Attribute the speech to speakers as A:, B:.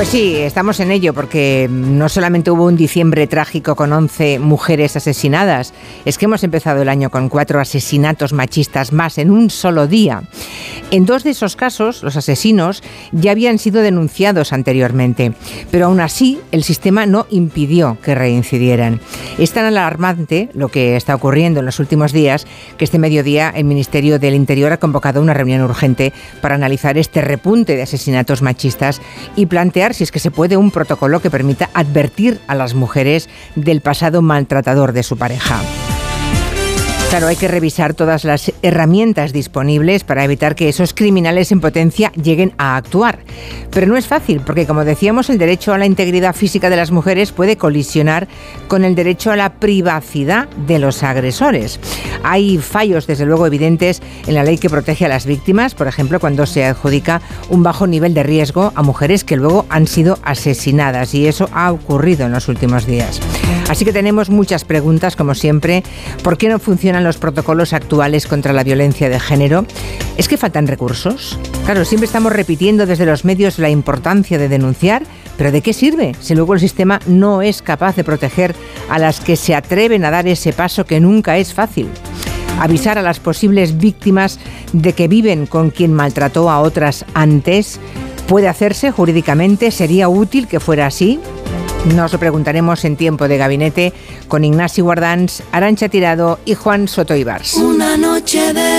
A: Pues sí, estamos en ello porque no solamente hubo un diciembre trágico con 11 mujeres asesinadas, es que hemos empezado el año con cuatro asesinatos machistas más en un solo día. En dos de esos casos, los asesinos ya habían sido denunciados anteriormente, pero aún así el sistema no impidió que reincidieran. Es tan alarmante lo que está ocurriendo en los últimos días que este mediodía el Ministerio del Interior ha convocado una reunión urgente para analizar este repunte de asesinatos machistas y plantear si es que se puede un protocolo que permita advertir a las mujeres del pasado maltratador de su pareja. Claro, hay que revisar todas las herramientas disponibles para evitar que esos criminales en potencia lleguen a actuar. Pero no es fácil, porque como decíamos, el derecho a la integridad física de las mujeres puede colisionar con el derecho a la privacidad de los agresores. Hay fallos, desde luego, evidentes en la ley que protege a las víctimas, por ejemplo, cuando se adjudica un bajo nivel de riesgo a mujeres que luego han sido asesinadas, y eso ha ocurrido en los últimos días. Así que tenemos muchas preguntas, como siempre. ¿Por qué no los protocolos actuales contra la violencia de género? ¿Es que faltan recursos? Claro, siempre estamos repitiendo desde los medios la importancia de denunciar, pero ¿de qué sirve si luego el sistema no es capaz de proteger a las que se atreven a dar ese paso que nunca es fácil? Avisar a las posibles víctimas de que viven con quien maltrató a otras antes puede hacerse jurídicamente, sería útil que fuera así. Nos lo preguntaremos en tiempo de gabinete con Ignacio Guardans, Arancha Tirado y Juan Soto Ibars.
B: Una